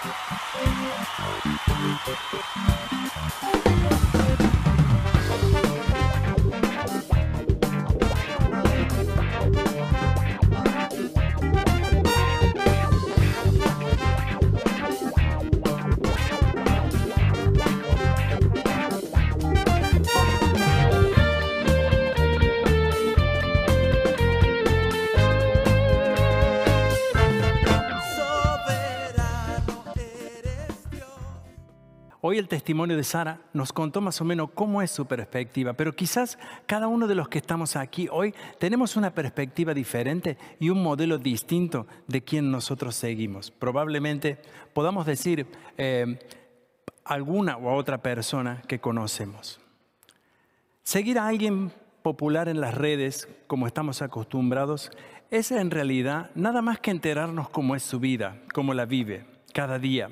Thank you. Hoy el testimonio de Sara nos contó más o menos cómo es su perspectiva, pero quizás cada uno de los que estamos aquí hoy tenemos una perspectiva diferente y un modelo distinto de quien nosotros seguimos. Probablemente podamos decir eh, alguna u otra persona que conocemos. Seguir a alguien popular en las redes, como estamos acostumbrados, es en realidad nada más que enterarnos cómo es su vida, cómo la vive cada día.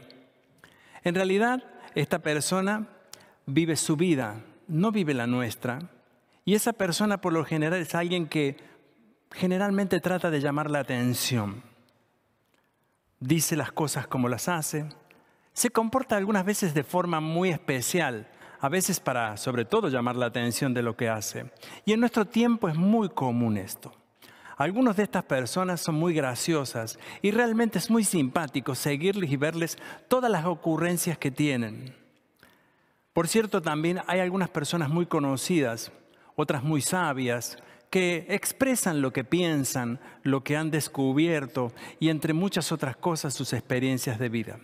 En realidad, esta persona vive su vida, no vive la nuestra. Y esa persona por lo general es alguien que generalmente trata de llamar la atención. Dice las cosas como las hace. Se comporta algunas veces de forma muy especial, a veces para sobre todo llamar la atención de lo que hace. Y en nuestro tiempo es muy común esto. Algunas de estas personas son muy graciosas y realmente es muy simpático seguirles y verles todas las ocurrencias que tienen. Por cierto, también hay algunas personas muy conocidas, otras muy sabias, que expresan lo que piensan, lo que han descubierto y entre muchas otras cosas sus experiencias de vida.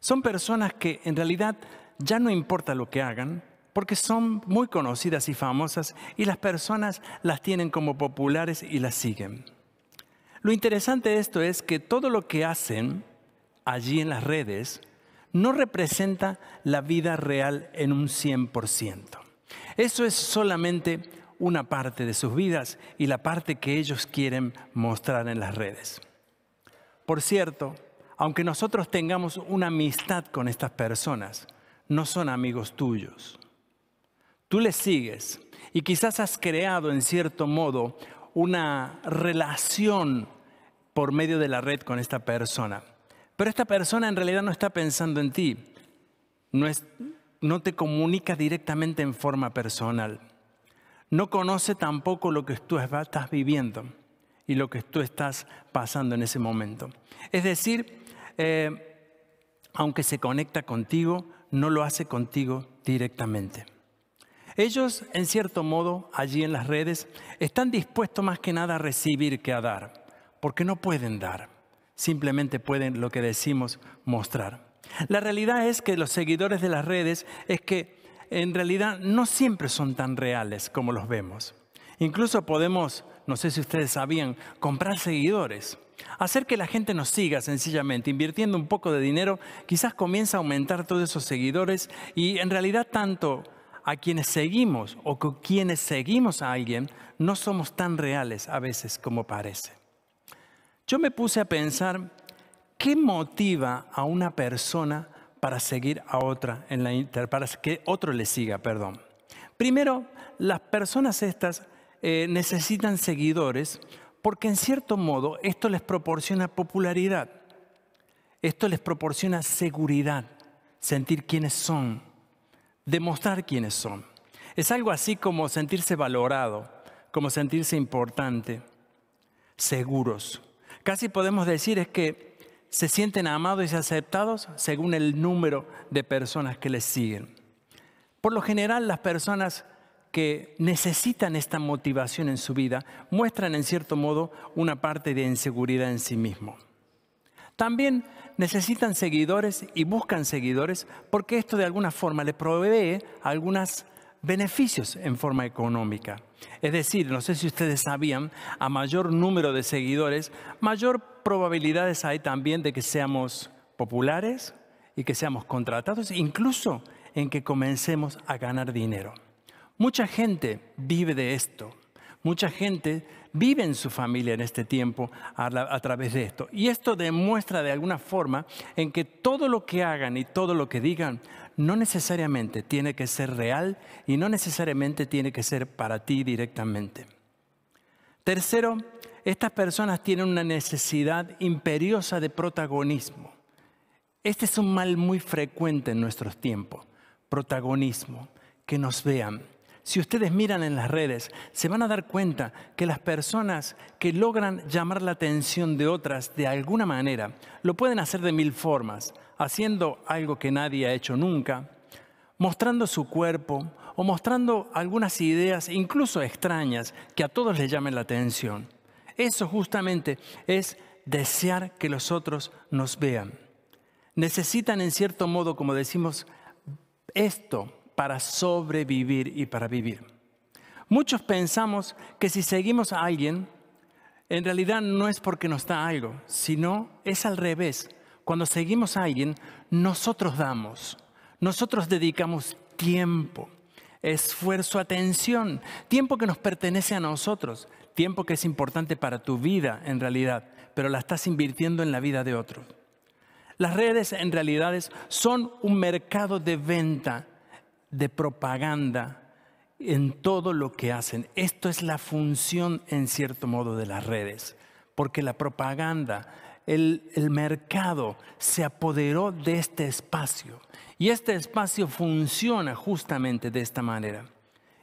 Son personas que en realidad ya no importa lo que hagan, porque son muy conocidas y famosas y las personas las tienen como populares y las siguen. Lo interesante de esto es que todo lo que hacen allí en las redes no representa la vida real en un 100%. Eso es solamente una parte de sus vidas y la parte que ellos quieren mostrar en las redes. Por cierto, aunque nosotros tengamos una amistad con estas personas, no son amigos tuyos. Tú les sigues y quizás has creado en cierto modo una relación por medio de la red con esta persona. Pero esta persona en realidad no está pensando en ti, no, no te comunica directamente en forma personal. No conoce tampoco lo que tú estás viviendo y lo que tú estás pasando en ese momento. Es decir, eh, aunque se conecta contigo, no lo hace contigo directamente. Ellos, en cierto modo, allí en las redes, están dispuestos más que nada a recibir que a dar, porque no pueden dar, simplemente pueden, lo que decimos, mostrar. La realidad es que los seguidores de las redes es que en realidad no siempre son tan reales como los vemos. Incluso podemos, no sé si ustedes sabían, comprar seguidores. Hacer que la gente nos siga sencillamente, invirtiendo un poco de dinero, quizás comienza a aumentar todos esos seguidores y en realidad tanto a quienes seguimos o con quienes seguimos a alguien no somos tan reales a veces como parece. Yo me puse a pensar qué motiva a una persona para seguir a otra en la inter, para que otro le siga, perdón. Primero, las personas estas eh, necesitan seguidores porque en cierto modo esto les proporciona popularidad, esto les proporciona seguridad, sentir quiénes son, demostrar quiénes son. Es algo así como sentirse valorado, como sentirse importante, seguros. Casi podemos decir es que se sienten amados y aceptados según el número de personas que les siguen. Por lo general, las personas que necesitan esta motivación en su vida muestran en cierto modo una parte de inseguridad en sí mismo. También necesitan seguidores y buscan seguidores porque esto de alguna forma le provee algunos beneficios en forma económica. Es decir, no sé si ustedes sabían, a mayor número de seguidores, mayor probabilidades hay también de que seamos populares y que seamos contratados, incluso en que comencemos a ganar dinero. Mucha gente vive de esto. Mucha gente vive en su familia en este tiempo a, través de esto. Y esto demuestra de alguna forma en que todo lo que hagan y todo lo que digan no necesariamente tiene que ser real y no necesariamente tiene que ser para ti directamente. Tercero, estas personas tienen una necesidad imperiosa de protagonismo. Este es un mal muy frecuente en nuestros tiempos, protagonismo, que nos vean. Si ustedes miran en las redes, se van a dar cuenta que las personas que logran llamar la atención de otras de alguna manera, lo pueden hacer de mil formas, haciendo algo que nadie ha hecho nunca, mostrando su cuerpo o mostrando algunas ideas incluso extrañas que a todos les llamen la atención. Eso justamente es desear que los otros nos vean. Necesitan en cierto modo, como decimos, esto para sobrevivir y para vivir. Muchos pensamos que si seguimos a alguien, en realidad no es porque nos da algo, sino es al revés. Cuando seguimos a alguien, nosotros damos, nosotros dedicamos tiempo, esfuerzo, atención, tiempo que nos pertenece a nosotros, tiempo que es importante para tu vida en realidad, pero la estás invirtiendo en la vida de otros. Las redes en realidad son un mercado de venta, de propaganda en todo lo que hacen. Esto es la función en cierto modo de las redes, porque la propaganda, el, mercado se apoderó de este espacio y este espacio funciona justamente de esta manera.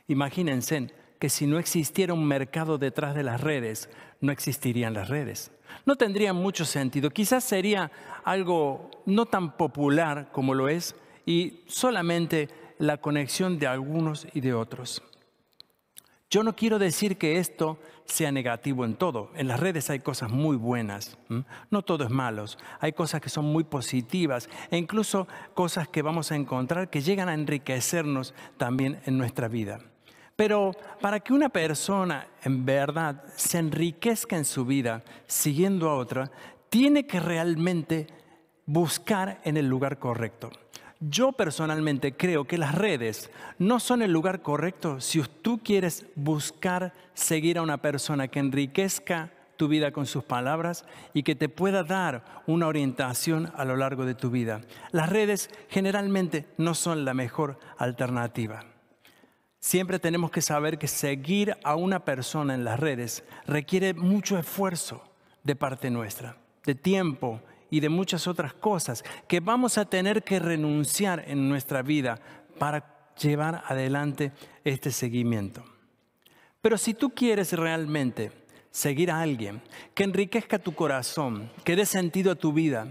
Imagínense que si no existiera un mercado detrás de las redes, no existirían las redes. No tendría mucho sentido. Quizás sería algo no tan popular como lo es y solamente la conexión de algunos y de otros. Yo no quiero decir que esto sea negativo en todo. En las redes hay cosas muy buenas. No todo es malo. Hay cosas que son muy positivas e incluso cosas que vamos a encontrar que llegan a enriquecernos también en nuestra vida. Pero para que una persona en verdad se enriquezca en su vida siguiendo a otra, tiene que realmente buscar en el lugar correcto. Yo personalmente creo que las redes no son el lugar correcto si tú quieres buscar seguir a una persona que enriquezca tu vida con sus palabras y que te pueda dar una orientación a lo largo de tu vida. Las redes generalmente no son la mejor alternativa. Siempre tenemos que saber que seguir a una persona en las redes requiere mucho esfuerzo de parte nuestra, de tiempo y de muchas otras cosas que vamos a tener que renunciar en nuestra vida para llevar adelante este seguimiento. Pero si tú quieres realmente seguir a alguien que enriquezca tu corazón, que dé sentido a tu vida,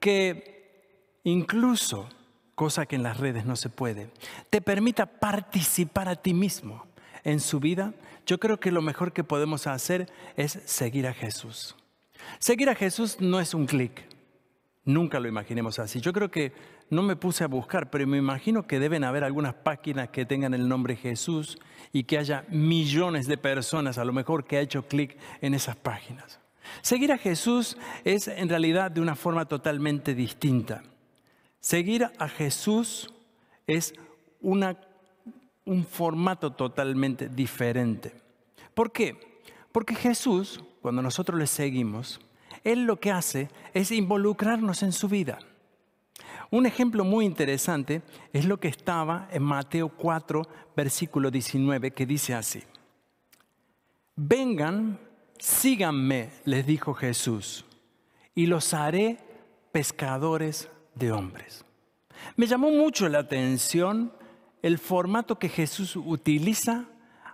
que incluso cosa que en las redes no se puede, te permita participar a ti mismo en su vida, yo creo que lo mejor que podemos hacer es seguir a Jesús. Seguir a Jesús no es un clic, nunca lo imaginemos así. Yo creo que no me puse a buscar, pero me imagino que deben haber algunas páginas que tengan el nombre Jesús y que haya millones de personas a lo mejor que ha hecho clic en esas páginas. Seguir a Jesús es en realidad de una forma totalmente distinta. Seguir a Jesús es una, un formato totalmente diferente. ¿Por qué? Porque Jesús, cuando nosotros le seguimos, Él lo que hace es involucrarnos en su vida. Un ejemplo muy interesante es lo que estaba en Mateo 4, versículo 19, que dice así. Vengan, síganme, les dijo Jesús, y los haré pescadores de hombres. Me llamó mucho la atención el formato que Jesús utiliza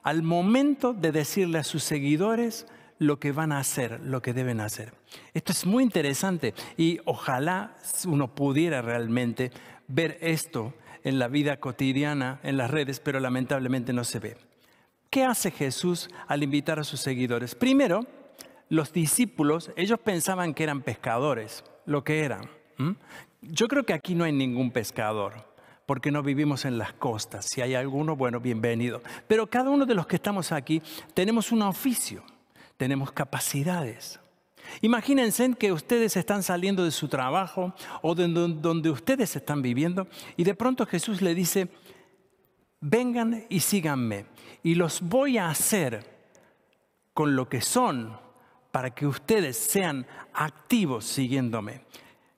al momento de decirle a sus seguidores lo que van a hacer, lo que deben hacer. Esto es muy interesante y ojalá uno pudiera realmente ver esto en la vida cotidiana, en las redes, pero lamentablemente no se ve. ¿Qué hace Jesús al invitar a sus seguidores? Primero, los discípulos, ellos pensaban que eran pescadores, lo que eran. Yo creo que aquí no hay ningún pescador, porque no vivimos en las costas. Si hay alguno, bueno, bienvenido. Pero cada uno de los que estamos aquí tenemos un oficio, tenemos capacidades. Imagínense que ustedes están saliendo de su trabajo o de donde ustedes están viviendo y de pronto Jesús le dice, vengan y síganme y los voy a hacer con lo que son para que ustedes sean activos siguiéndome.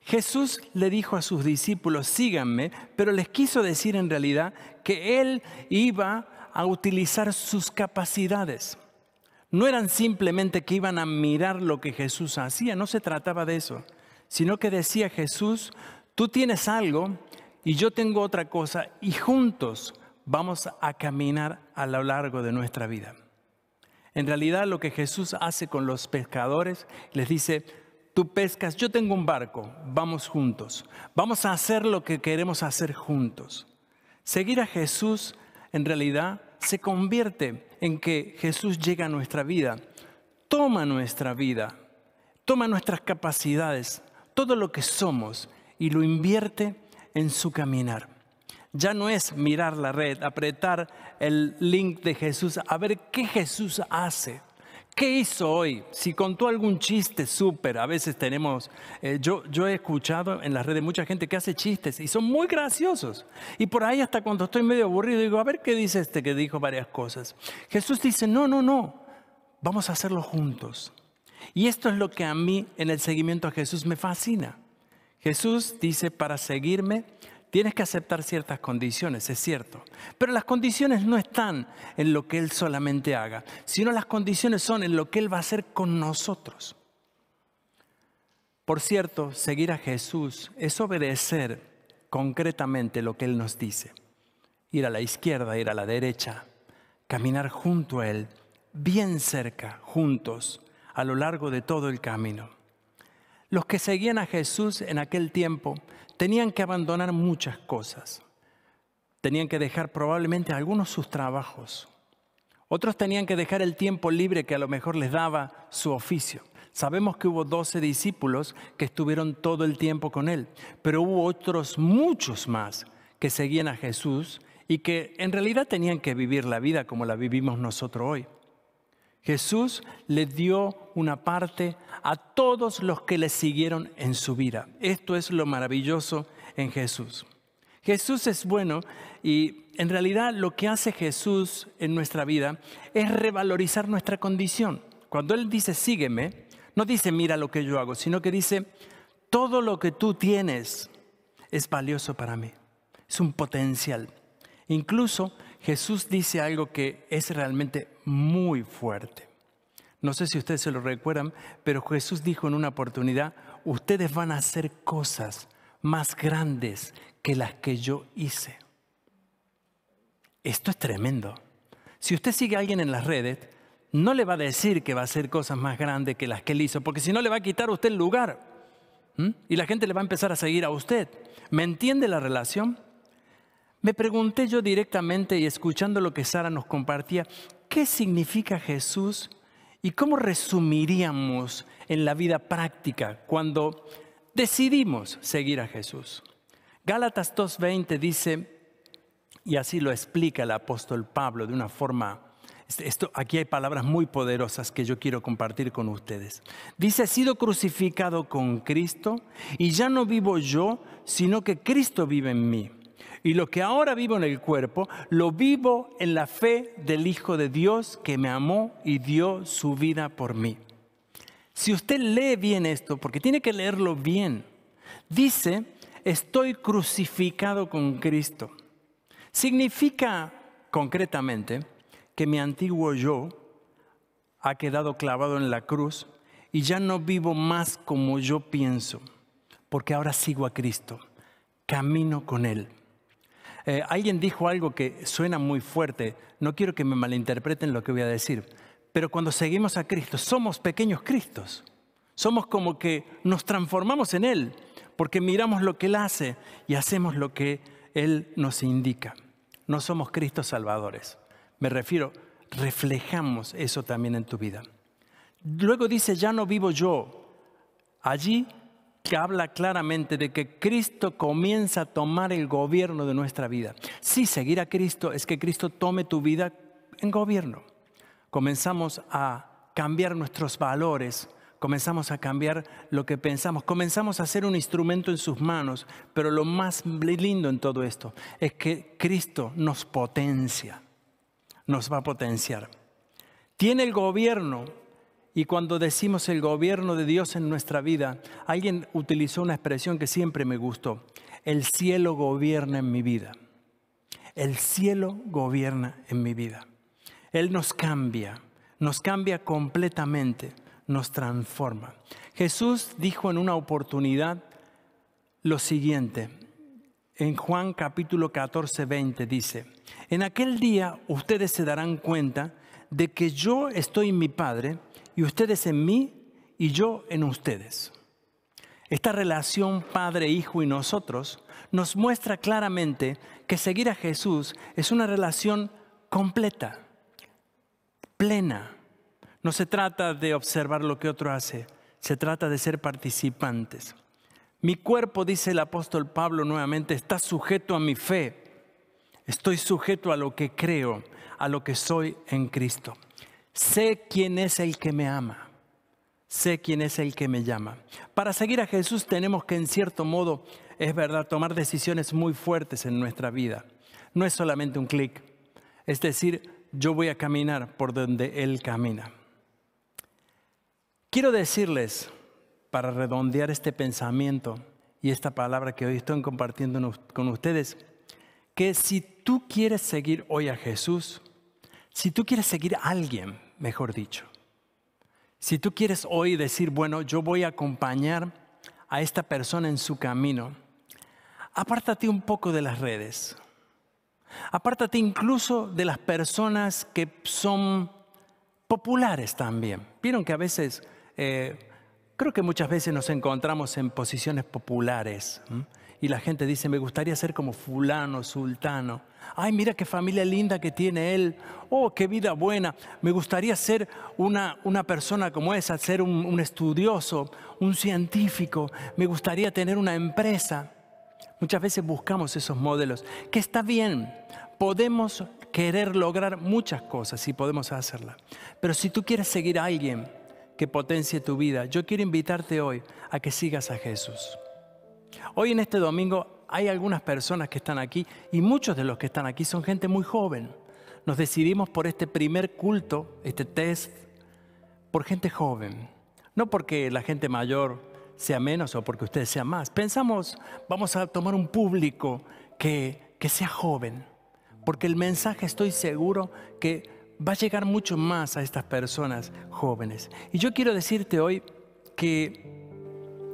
Jesús le dijo a sus discípulos, síganme, pero les quiso decir en realidad que Él iba a utilizar sus capacidades. No eran simplemente que iban a mirar lo que Jesús hacía, no se trataba de eso, sino que decía Jesús, Tú tienes algo y yo tengo otra cosa y juntos vamos a caminar a lo largo de nuestra vida. En realidad lo que Jesús hace con los pescadores, les dice, tú pescas, yo tengo un barco, vamos juntos, vamos a hacer lo que queremos hacer juntos. Seguir a Jesús en realidad se convierte en que Jesús llega a nuestra vida, toma nuestra vida, toma nuestras capacidades, todo lo que somos y lo invierte en su caminar. Ya no es mirar la red, apretar el link de Jesús, a ver qué Jesús hace. ¿Qué hizo hoy? Si contó algún chiste súper, a veces tenemos, eh, yo, yo he escuchado en las redes mucha gente que hace chistes y son muy graciosos. Y por ahí hasta cuando estoy medio aburrido digo, a ver qué dice este que dijo varias cosas. Jesús dice, no, no, no, vamos a hacerlo juntos. Y esto es lo que a mí en el seguimiento a Jesús me fascina. Jesús dice, para seguirme tienes que aceptar ciertas condiciones, es cierto. Pero las condiciones no están en lo que Él solamente haga, sino las condiciones son en lo que Él va a hacer con nosotros. Por cierto, seguir a Jesús es obedecer concretamente lo que Él nos dice. Ir a la izquierda, ir a la derecha, caminar junto a Él, bien cerca, juntos, a lo largo de todo el camino. Los que seguían a Jesús en aquel tiempo tenían que abandonar muchas cosas. Tenían que dejar probablemente algunos sus trabajos. Otros tenían que dejar el tiempo libre que a lo mejor les daba su oficio. Sabemos que hubo doce discípulos que estuvieron todo el tiempo con él, pero hubo otros muchos más que seguían a Jesús y que en realidad tenían que vivir la vida como la vivimos nosotros hoy. Jesús le dio una parte a todos los que le siguieron en su vida. Esto es lo maravilloso en Jesús. Jesús es bueno y en realidad lo que hace Jesús en nuestra vida es revalorizar nuestra condición. Cuando Él dice sígueme, no dice mira lo que yo hago, sino que dice todo lo que tú tienes es valioso para mí. Es un potencial. Incluso Jesús dice algo que es realmente muy fuerte. No sé si ustedes se lo recuerdan, pero Jesús dijo en una oportunidad, ustedes van a hacer cosas más grandes que las que yo hice. Esto es tremendo. Si usted sigue a alguien en las redes, no le va a decir que va a hacer cosas más grandes que las que él hizo, porque si no le va a quitar a usted el lugar. Y la gente le va a empezar a seguir a usted. ¿Me entiende la relación? Me pregunté yo directamente y escuchando lo que Sara nos compartía, ¿qué significa Jesús y cómo resumiríamos en la vida práctica cuando decidimos seguir a Jesús? Gálatas 2.20 dice, y así lo explica el apóstol Pablo de una forma, este, esto, aquí hay palabras muy poderosas que yo quiero compartir con ustedes. Dice, he sido crucificado con Cristo y ya no vivo yo, sino que Cristo vive en mí. Y lo que ahora vivo en el cuerpo, lo vivo en la fe del Hijo de Dios que me amó y dio su vida por mí. Si usted lee bien esto, porque tiene que leerlo bien, dice, estoy crucificado con Cristo. Significa concretamente que mi antiguo yo ha quedado clavado en la cruz y ya no vivo más como yo pienso, porque ahora sigo a Cristo, camino con Él. Eh, alguien dijo algo que suena muy fuerte, no quiero que me malinterpreten lo que voy a decir, pero cuando seguimos a Cristo somos pequeños Cristos, somos como que nos transformamos en Él, porque miramos lo que Él hace y hacemos lo que Él nos indica. No somos Cristos salvadores, me refiero, reflejamos eso también en tu vida. Luego dice, ya no vivo yo, allí que habla claramente de que Cristo comienza a tomar el gobierno de nuestra vida. Sí, seguir a Cristo es que Cristo tome tu vida en gobierno. Comenzamos a cambiar nuestros valores, comenzamos a cambiar lo que pensamos, comenzamos a ser un instrumento en sus manos, pero lo más lindo en todo esto es que Cristo nos potencia, nos va a potenciar. Tiene el gobierno y cuando decimos el gobierno de Dios en nuestra vida, alguien utilizó una expresión que siempre me gustó. El cielo gobierna en mi vida. El cielo gobierna en mi vida. Él nos cambia, nos cambia completamente, nos transforma. Jesús dijo en una oportunidad, lo siguiente. En Juan capítulo 14, 20 dice, en aquel día ustedes se darán cuenta de que yo estoy en mi Padre y ustedes en mí y yo en ustedes. Esta relación Padre, Hijo y nosotros nos muestra claramente que seguir a Jesús es una relación completa, plena. No se trata de observar lo que otro hace, se trata de ser participantes. Mi cuerpo, dice el apóstol Pablo nuevamente, está sujeto a mi fe. Estoy sujeto a lo que creo, a lo que soy en Cristo. Sé quién es el que me ama. Sé quién es el que me llama. Para seguir a Jesús tenemos que, en cierto modo, es verdad, tomar decisiones muy fuertes en nuestra vida. No es solamente un clic. Es decir, yo voy a caminar por donde Él camina. Quiero decirles, para redondear este pensamiento y esta palabra que hoy estoy compartiendo con ustedes, que si tú quieres seguir hoy a Jesús, si tú quieres seguir a alguien, mejor dicho, si tú quieres hoy decir, bueno, yo voy a acompañar a esta persona en su camino, apártate un poco de las redes. Apártate incluso de las personas que son populares también. Vieron que a veces eh, creo que muchas veces nos encontramos en posiciones populares y la gente dice, me gustaría ser como fulano, sultano. Ay, mira qué familia linda que tiene él. Oh, qué vida buena. Me gustaría ser una, una persona como esa, ser un, estudioso, un científico. Me gustaría tener una empresa. Muchas veces buscamos esos modelos, que está bien. Podemos querer lograr muchas cosas y podemos hacerlas. Pero si tú quieres seguir a alguien, que potencie tu vida. Yo quiero invitarte hoy a que sigas a Jesús. Hoy en este domingo hay algunas personas que están aquí y muchos de los que están aquí son gente muy joven. Nos decidimos por este primer culto, este test, por gente joven. No porque la gente mayor sea menos o porque ustedes sean más. Pensamos, vamos a tomar un público que, que sea joven. Porque el mensaje estoy seguro que va a llegar mucho más a estas personas jóvenes. Y yo quiero decirte hoy que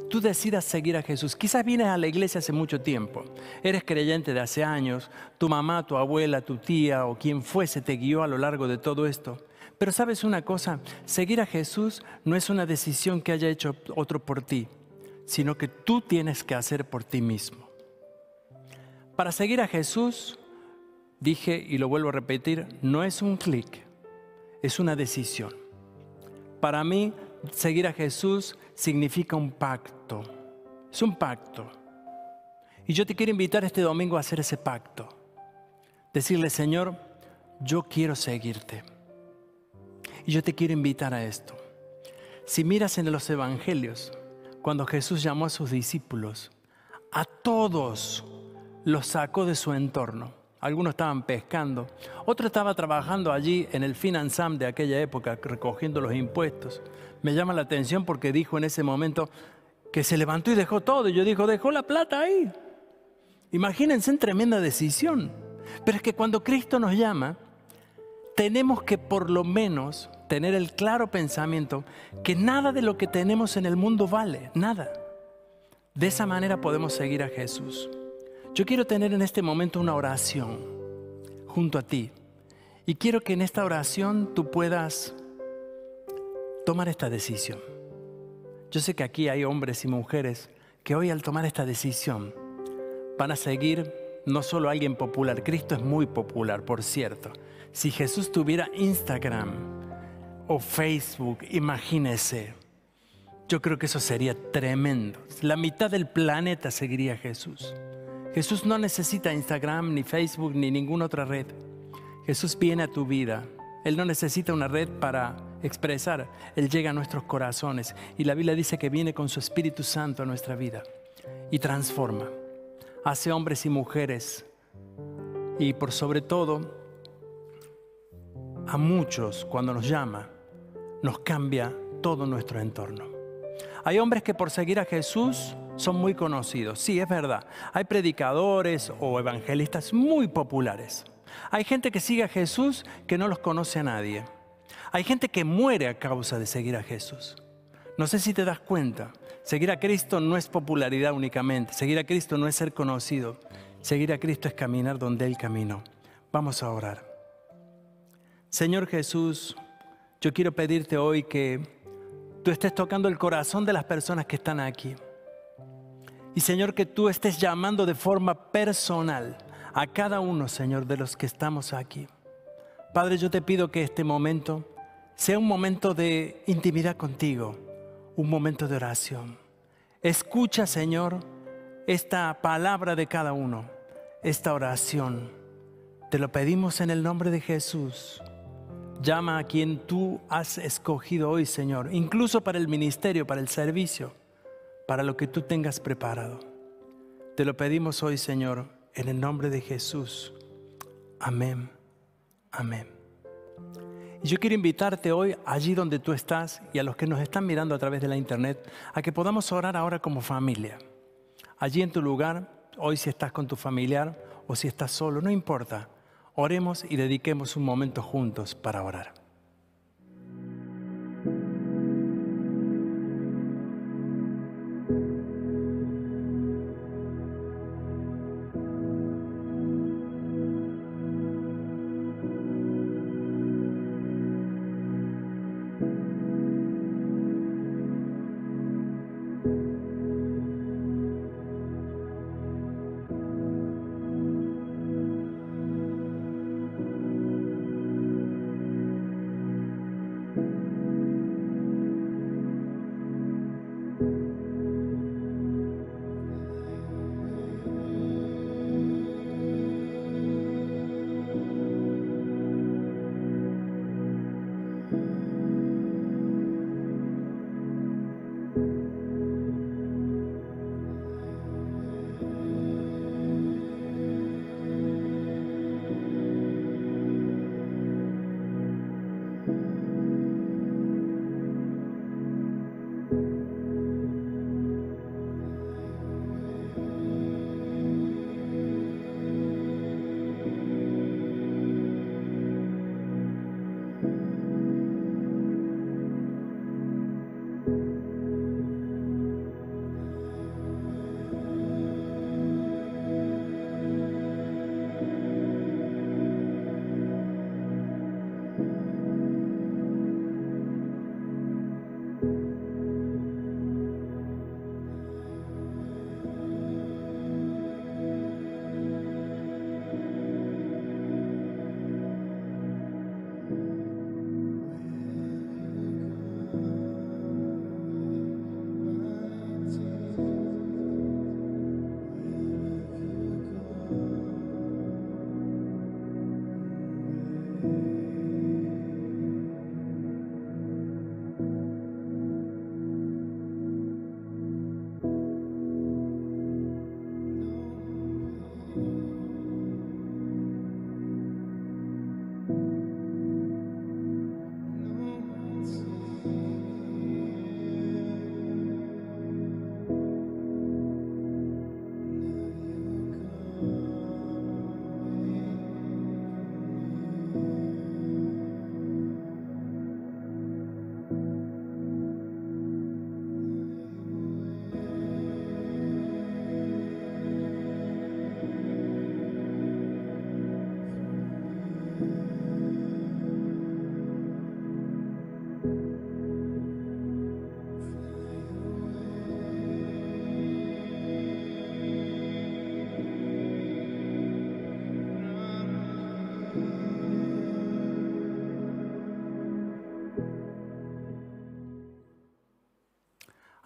tú decidas seguir a Jesús. Quizás vienes a la iglesia hace mucho tiempo, eres creyente de hace años, tu mamá, tu abuela, tu tía o quien fuese te guió a lo largo de todo esto. Pero sabes una cosa, seguir a Jesús no es una decisión que haya hecho otro por ti, sino que tú tienes que hacer por ti mismo. Para seguir a Jesús dije y lo vuelvo a repetir, no es un clic, es una decisión. Para mí, seguir a Jesús significa un pacto, es un pacto. Y yo te quiero invitar este domingo a hacer ese pacto. Decirle, Señor, yo quiero seguirte. Y yo te quiero invitar a esto. Si miras en los evangelios, cuando Jesús llamó a sus discípulos, a todos los sacó de su entorno algunos estaban pescando, otro estaba trabajando allí en el Finansam de aquella época, recogiendo los impuestos. Me llama la atención porque dijo en ese momento que se levantó y dejó todo. Y yo dijo, dejó la plata ahí. Imagínense en tremenda decisión. Pero es que cuando Cristo nos llama, tenemos que por lo menos tener el claro pensamiento que nada de lo que tenemos en el mundo vale, nada. De esa manera podemos seguir a Jesús. Yo quiero tener en este momento una oración junto a ti. Y quiero que en esta oración tú puedas tomar esta decisión. Yo sé que aquí hay hombres y mujeres que hoy al tomar esta decisión van a seguir no solo a alguien popular, Cristo es muy popular, por cierto. Si Jesús tuviera Instagram o Facebook, imagínese, yo creo que eso sería tremendo. La mitad del planeta seguiría a Jesús. Jesús no necesita Instagram, ni Facebook, ni ninguna otra red. Jesús viene a tu vida. Él no necesita una red para expresar. Él llega a nuestros corazones. Y la Biblia dice que viene con su Espíritu Santo a nuestra vida y transforma. Hace hombres y mujeres. Y por sobre todo, a muchos cuando nos llama, nos cambia todo nuestro entorno. Hay hombres que por seguir a Jesús son muy conocidos. Sí, es verdad. Hay predicadores o evangelistas muy populares. Hay gente que sigue a Jesús que no los conoce a nadie. Hay gente que muere a causa de seguir a Jesús. No sé si te das cuenta. Seguir a Cristo no es popularidad únicamente. Seguir a Cristo no es ser conocido. Seguir a Cristo es caminar donde Él caminó. Vamos a orar. Señor Jesús, yo quiero pedirte hoy que tú estés tocando el corazón de las personas que están aquí. Y Señor, que tú estés llamando de forma personal a cada uno, Señor, de los que estamos aquí. Padre, yo te pido que este momento sea un momento de intimidad contigo, un momento de oración. Escucha, Señor, esta palabra de cada uno, esta oración. Te lo pedimos en el nombre de Jesús. Llama a quien tú has escogido hoy, Señor, incluso para el ministerio, para el servicio, para lo que tú tengas preparado. Te lo pedimos hoy, Señor, en el nombre de Jesús. Amén. Amén. Y yo quiero invitarte hoy, allí donde tú estás y a los que nos están mirando a través de la internet, a que podamos orar ahora como familia. Allí en tu lugar, hoy si estás con tu familiar o si estás solo, no importa. Oremos y dediquemos un momento juntos para orar.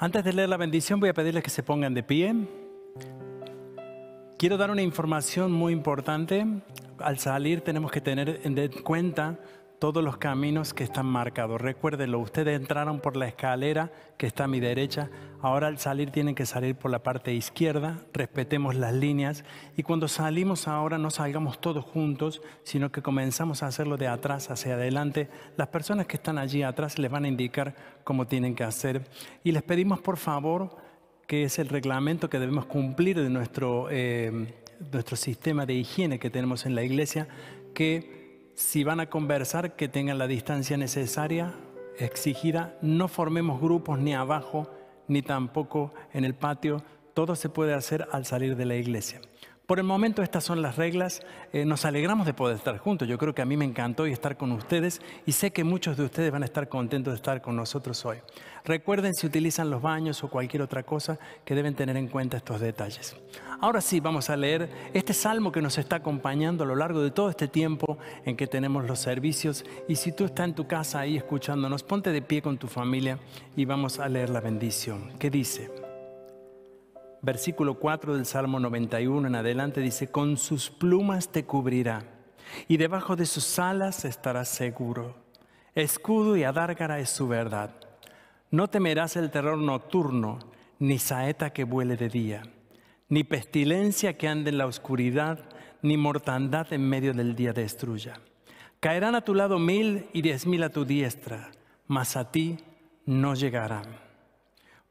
Antes de leer la bendición voy a pedirles que se pongan de pie. Quiero dar una información muy importante. Al salir tenemos que tener en cuenta todos los caminos que están marcados. Recuérdenlo, ustedes entraron por la escalera que está a mi derecha, ahora al salir tienen que salir por la parte izquierda, respetemos las líneas y cuando salimos ahora no salgamos todos juntos, sino que comenzamos a hacerlo de atrás hacia adelante. Las personas que están allí atrás les van a indicar cómo tienen que hacer y les pedimos por favor que es el reglamento que debemos cumplir de nuestro, eh, nuestro sistema de higiene que tenemos en la iglesia, que si van a conversar, que tengan la distancia necesaria, exigida. No formemos grupos ni abajo ni tampoco en el patio. Todo se puede hacer al salir de la iglesia. Por el momento estas son las reglas. Eh, nos alegramos de poder estar juntos. Yo creo que a mí me encantó estar con ustedes y sé que muchos de ustedes van a estar contentos de estar con nosotros hoy. Recuerden si utilizan los baños o cualquier otra cosa que deben tener en cuenta estos detalles. Ahora sí, vamos a leer este salmo que nos está acompañando a lo largo de todo este tiempo en que tenemos los servicios. Y si tú estás en tu casa ahí escuchándonos, ponte de pie con tu familia y vamos a leer la bendición. ¿Qué dice? Versículo 4 del Salmo 91 en adelante dice, con sus plumas te cubrirá y debajo de sus alas estarás seguro. Escudo y adárgara es su verdad. No temerás el terror nocturno, ni saeta que vuele de día, ni pestilencia que ande en la oscuridad, ni mortandad en medio del día destruya. Caerán a tu lado mil y diez mil a tu diestra, mas a ti no llegarán.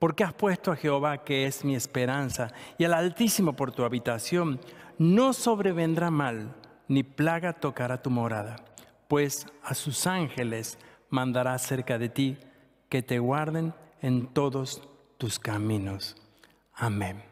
Porque has puesto a Jehová, que es mi esperanza, y al Altísimo por tu habitación, no sobrevendrá mal, ni plaga tocará tu morada, pues a sus ángeles mandará cerca de ti, que te guarden en todos tus caminos. Amén.